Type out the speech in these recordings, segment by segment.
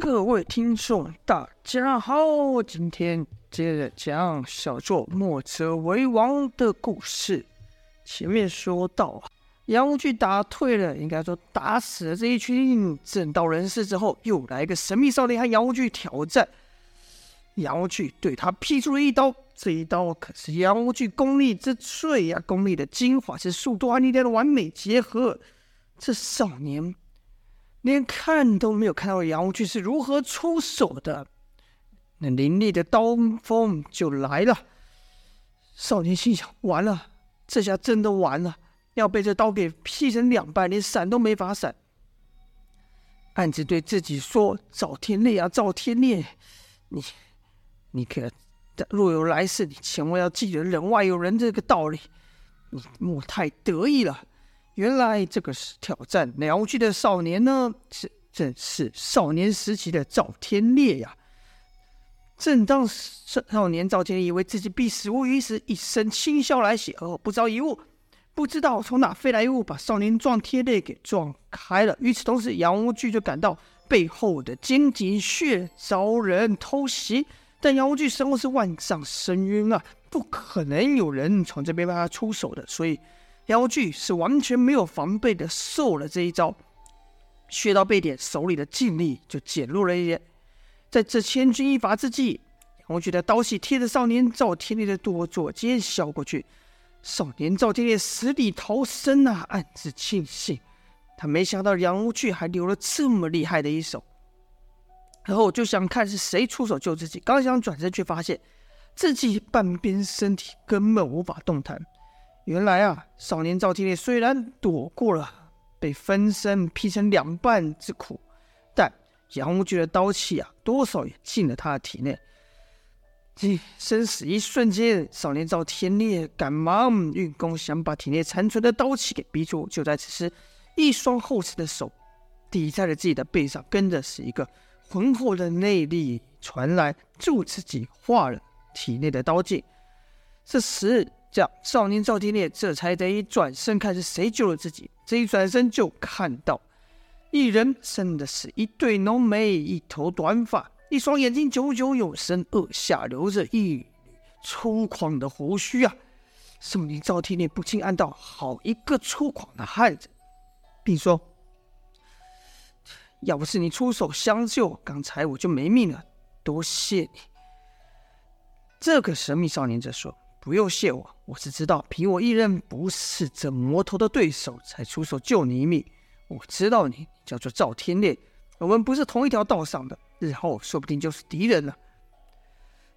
各位听众，大家好，今天接着讲小作墨者为王的故事。前面说到，杨无惧打退了，应该说打死了这一群正道人士之后，又来一个神秘少年和杨无惧挑战。杨无惧对他劈出了一刀，这一刀可是杨无惧功力之最呀，功力的精华是速度和力量的完美结合。这少年。连看都没有看到杨无惧是如何出手的，那凌厉的刀锋就来了。少年心想：完了，这下真的完了，要被这刀给劈成两半，连闪都没法闪。暗自对自己说：“赵天烈啊，赵天烈，你，你可若有来世，你千万要记得人外有人这个道理，你莫太得意了。”原来这个是挑战杨无惧的少年呢，是正是少年时期的赵天烈呀。正当少少年赵天烈以为自己必死无疑时，一声轻啸来袭，而后不知一物，不知道从哪飞来一物，把少年撞天烈给撞开了。与此同时，杨无惧就感到背后的肩井穴遭人偷袭，但杨无惧身后是万丈深渊啊，不可能有人从这边帮他出手的，所以。杨无惧是完全没有防备的受了这一招，穴道被点，手里的劲力就减弱了一些。在这千钧一发之际，杨无惧的刀气贴着少年赵天烈的左左肩削过去。少年赵天烈死里逃生啊，暗自庆幸，他没想到杨无惧还留了这么厉害的一手。然后就想看是谁出手救自己，刚想转身，却发现自己半边身体根本无法动弹。原来啊，少年赵天烈虽然躲过了被分身劈成两半之苦，但杨无惧的刀气啊，多少也进了他的体内。这生死一瞬间，少年赵天烈赶忙运功，想把体内残存的刀气给逼出。就在此时，一双厚实的手抵在了自己的背上，跟着是一个浑厚的内力传来，助自己化了体内的刀劲。这时。这样，少年赵天烈这才得以转身看是谁救了自己。这一转身就看到一人生的是一对浓眉，一头短发，一双眼睛炯炯有神，额下留着一缕粗犷的胡须啊！少年赵天烈不禁暗道：好一个粗犷的汉子，并说：“要不是你出手相救，刚才我就没命了。多谢你。”这个神秘少年则说。不用谢我，我只知道凭我一人不是这魔头的对手，才出手救你一命。我知道你叫做赵天烈，我们不是同一条道上的，日后说不定就是敌人了。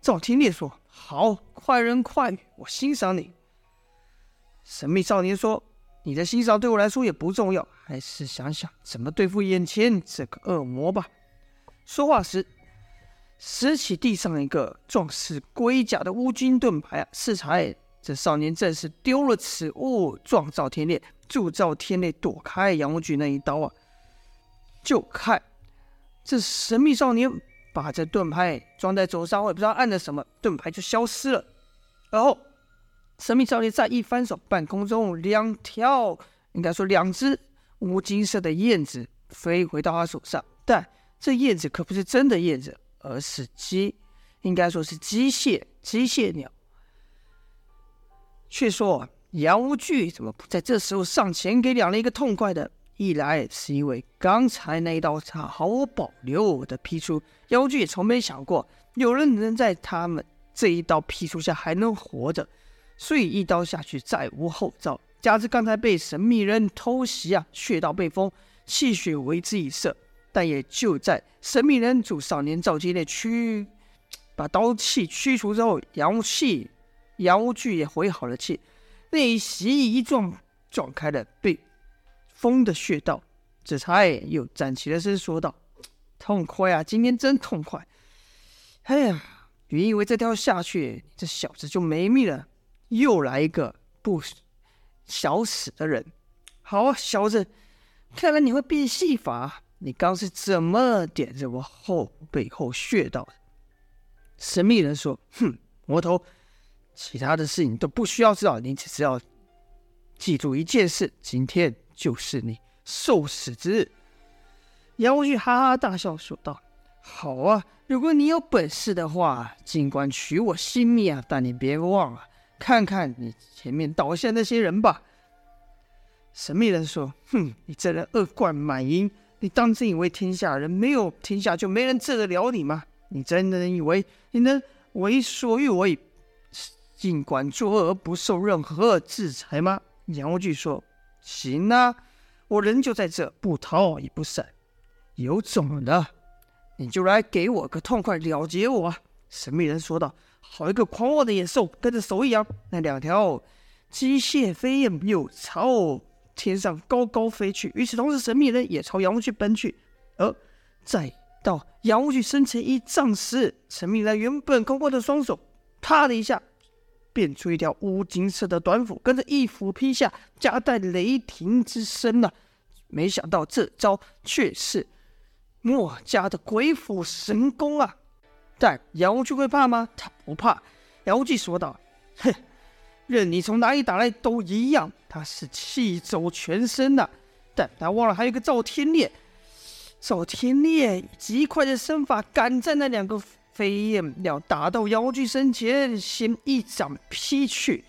赵天烈说：“好，快人快语，我欣赏你。”神秘少年说：“你的欣赏对我来说也不重要，还是想想怎么对付眼前这个恶魔吧。”说话时。拾起地上一个壮似龟甲的乌金盾牌啊！适才这少年正是丢了此物撞赵天裂，铸造天裂躲开杨无惧那一刀啊！就看这神秘少年把这盾牌装在手上，我也不知道按了什么，盾牌就消失了。然后神秘少年再一翻手，半空中两条，应该说两只乌金色的燕子飞回到他手上，但这燕子可不是真的燕子。而是机，应该说是机械机械鸟。却说杨无惧怎么不在这时候上前给两人一个痛快的？一来是因为刚才那一刀他毫无保留的劈出，杨无惧也从没想过有人能在他们这一刀劈出下还能活着，所以一刀下去再无后兆。加之刚才被神秘人偷袭啊，穴道被封，气血为之一色。但也就在神秘人助少年赵天烈驱把刀气驱除之后，杨无气杨无惧也回好了气，那一袭一撞撞开了被封的穴道，这才又站起了身说道：“痛快啊，今天真痛快！哎呀，原以为这条下去，这小子就没命了，又来一个不想死的人。好啊，小子，看来你会变戏法。”你刚是怎么点着我后背后穴道的？神秘人说：“哼，魔头，其他的事你都不需要知道，你只需要记住一件事：今天就是你受死之日。”杨无惧哈哈大笑说道：“好啊，如果你有本事的话，尽管取我性命啊！但你别忘了，看看你前面倒下那些人吧。神秘人说：“哼，你这人恶贯满盈，你当真以为天下人没有天下就没人治得了你吗？你真的以为你能为所欲为，尽管作恶而不受任何制裁吗？”杨无惧说：“行啊，我人就在这，不逃也不散。有种的。”你就来给我个痛快了结我！神秘人说道。好一个狂妄的野兽，跟着手一扬，那两条机械飞燕又朝天上高高飞去。与此同时，神秘人也朝杨无惧奔去。而在到杨无惧身前一丈时，神秘人原本空空的双手，啪的一下变出一条乌金色的短斧，跟着一斧劈下，夹带雷霆之声呢、没想到这招却是。墨家的鬼斧神工啊！但杨无惧会怕吗？他不怕。杨无惧说道：“哼，任你从哪里打来都一样。他是气走全身的，但他忘了还有个赵天烈。赵天烈以极快的身法赶在那两个飞燕要打到杨无惧身前，先一掌劈去。”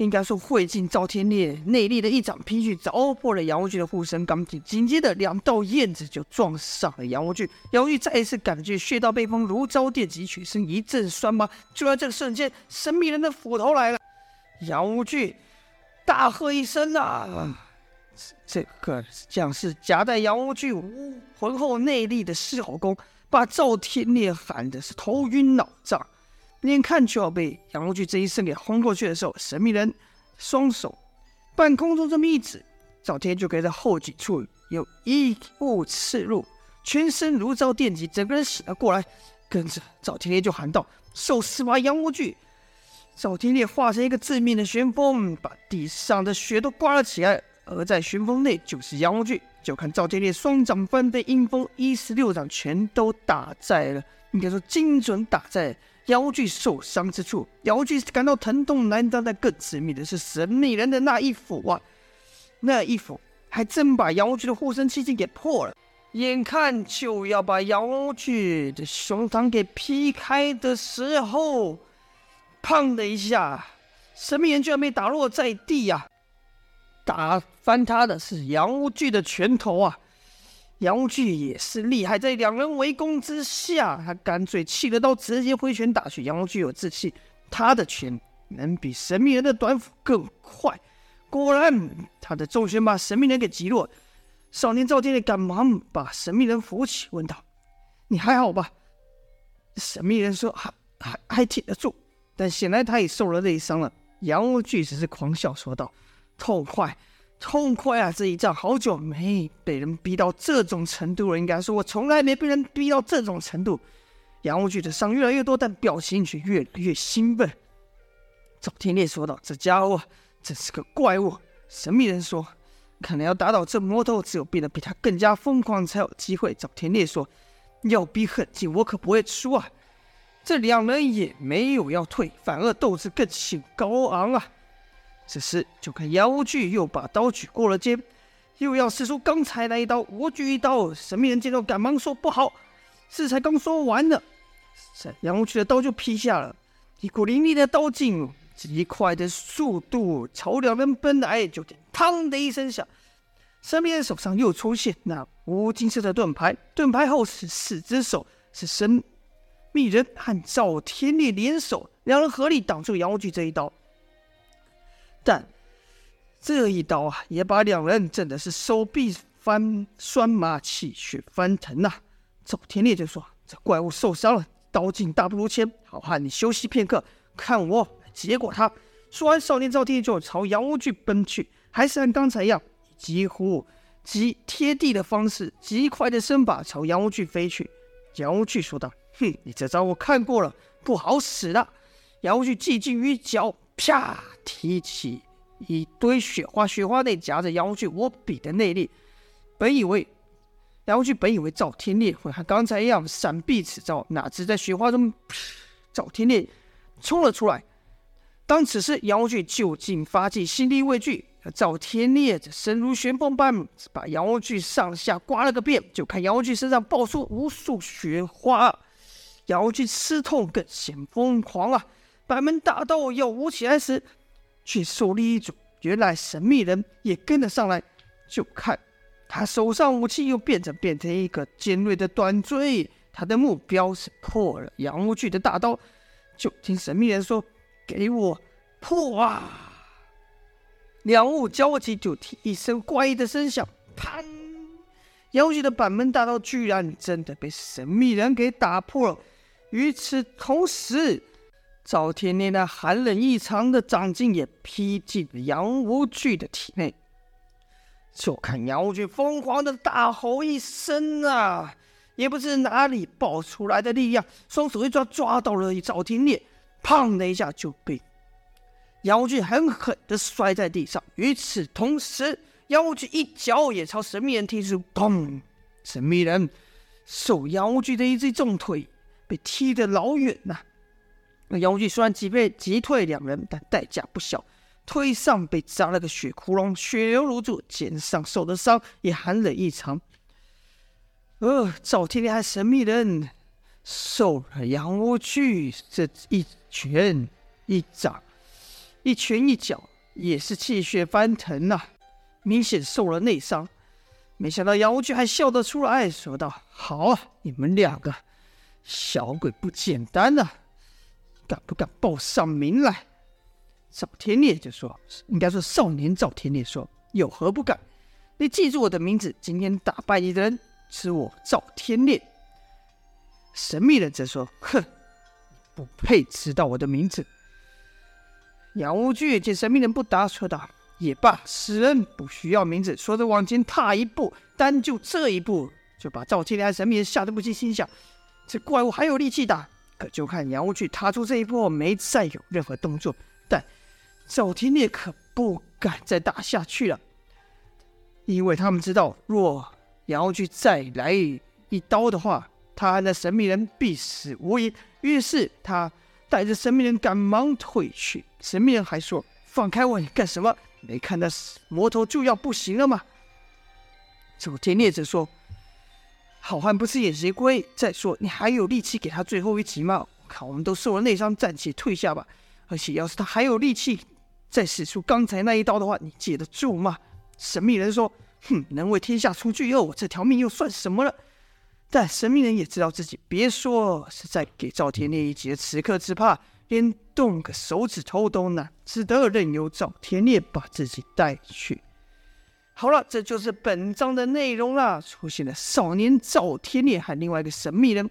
应该说，会尽赵天烈内力的一掌劈去，凿破了杨无惧的护身钢筋。紧接着，两道燕子就撞上了杨无惧。杨无惧再一次感觉穴道被风如遭电击，全身一阵酸麻。就在这个瞬间，神秘人的斧头来了。杨无惧大喝一声：“啊！”这个将士夹带杨无惧浑厚内力的狮吼功，把赵天烈喊的是头晕脑胀。眼看就要被杨无惧这一声给轰过去的时候，神秘人双手半空中这么一指，赵天就可以在后颈处有一物刺入，全身如遭电击，整个人醒了过来。跟着赵天烈就喊道：“受死吧，杨无惧！”赵天烈化成一个致命的旋风，把地上的雪都刮了起来。而在旋风内就是杨无惧，就看赵天烈双掌翻飞，阴风一十六掌全都打在了，应该说精准打在。杨无惧受伤之处，杨无惧感到疼痛难当，但更致命的是神秘人的那一斧啊！那一斧还真把杨无惧的护身气劲给破了。眼看就要把杨无惧的胸膛给劈开的时候，砰的一下，神秘人居然被打落在地呀、啊！打翻他的是杨无惧的拳头啊！杨无惧也是厉害，在两人围攻之下，他干脆弃了刀，直接挥拳打去。杨无惧有志气，他的拳能比神秘人的短斧更快。果然，他的重拳把神秘人给击落。少年赵天烈赶忙把神秘人扶起，问道：“你还好吧？”神秘人说：“还还还挺得住。”但显然他也受了内伤了。杨无惧只是狂笑说道：“痛快。”痛快啊！这一仗好久没被人逼到这种程度了。应该说，我从来没被人逼到这种程度。杨无惧的伤越来越多，但表情却越来越兴奋。赵天烈说道：“这家伙真是个怪物。”神秘人说：“可能要打倒这魔头，只有变得比他更加疯狂才有机会。”赵天烈说：“要逼很近，我可不会输啊！”这两人也没有要退，反而斗志更显高昂啊！此时，就看杨无惧又把刀举过了肩，又要使出刚才那一刀。我举一刀，神秘人见到赶忙说：“不好！”这才刚说完呢，杨无惧的刀就劈下了，一股凌厉的刀劲，极快的速度朝两人奔来，就听“嘡”的一声响，神秘人手上又出现那乌金色的盾牌，盾牌后是四只手，是神秘人和赵天烈联手，两人合力挡住杨无惧这一刀。但这一刀啊，也把两人震的是手臂翻酸麻，气血翻腾呐、赵天烈就说：“这怪物受伤了，刀劲大不如前，好汉你休息片刻，看我结果他。”说完，少年赵天烈就朝杨无惧奔去，还是按刚才一样，几乎极贴地的方式，极快的身法朝杨无惧飞去。杨无惧说道：“哼，你这招我看过了，不好使的。”杨无惧技劲于脚。啪！提起一堆雪花，雪花内夹着杨无惧无比的内力。本以为杨无惧本以为赵天烈会和刚才一样闪避此招，哪知在雪花中，赵天烈冲了出来。当此时，杨无惧就近发技，心力未惧，赵天烈则身如旋风般把杨无惧上下刮了个遍，就看杨无惧身上爆出无数雪花。杨无惧吃痛更显疯狂啊！百门大道要舞起来时，却手里一转，原来神秘人也跟了上来。就看他手上武器又变成变成一个尖锐的短锥，他的目标是破了杨无惧的大刀。就听神秘人说：“给我破啊！”两物交击，就听一声怪异的声响，砰！杨无惧的板门大刀居然真的被神秘人给打破了。与此同时，赵天烈那寒冷异常的掌劲也劈进了杨无惧的体内。就看杨无惧疯狂的大吼一声啊！也不知哪里爆出来的力量，双手一抓，抓到了赵天烈，砰的一下就被。杨无惧狠狠地摔在地上，与此同时，杨无惧一脚也朝神秘人踢出，砰！神秘人受杨无惧的一记重腿，被踢得老远呐、啊。那杨无惧虽然击败击退两人，但代价不小，腿上被扎了个血窟窿，血流如注，肩上受的伤也寒冷异常。呃，赵天烈和神秘人受了杨无惧这一拳一掌。一拳一脚也是气血翻腾呐、啊，明显受了内伤。没想到杨无惧还笑得出来，说道：“好啊，你们两个小鬼不简单呐、敢不敢报上名来？”赵天烈就说：“应该说少年赵天烈说，有何不敢？你记住我的名字，今天打败你的人是我赵天烈。”神秘人则说：“哼，不配知道我的名字。”杨无惧见神秘人不答，说道：“也罢，此人不需要名字。”说着往前踏一步，单就这一步，就把赵天烈和神秘人吓得不禁心想：这怪物还有力气打。可就看杨无惧踏出这一步后，没再有任何动作。但赵天烈可不敢再打下去了，因为他们知道，若杨无惧再来一刀的话，他和那神秘人必死无疑。于是他。带着神秘人赶忙退去。神秘人还说：“放开我，你干什么？没看那魔头就要不行了吗？”赵天烈则说：“好汉不吃眼前亏。再说，你还有力气给他最后一击吗？我看我们都受了内伤，暂且退下吧。而且，要是他还有力气再使出刚才那一刀的话，你接得住吗？”神秘人说：“哼，能为天下除巨恶，我这条命又算什么了？”但神秘人也知道自己别说是在给赵天烈一击的此刻，只怕连动个手指头都难，只得任由赵天烈把自己带去。好了，这就是本章的内容了。出现了少年赵天烈和另外一个神秘人，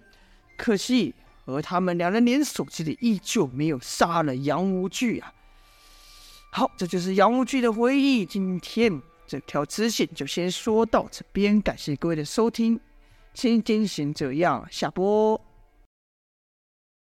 可惜和他们两人联手之力依旧没有杀了杨无惧啊。好，这就是杨无惧的回忆。今天这条支线就先说到这边，感谢各位的收听。今天先这样，下播。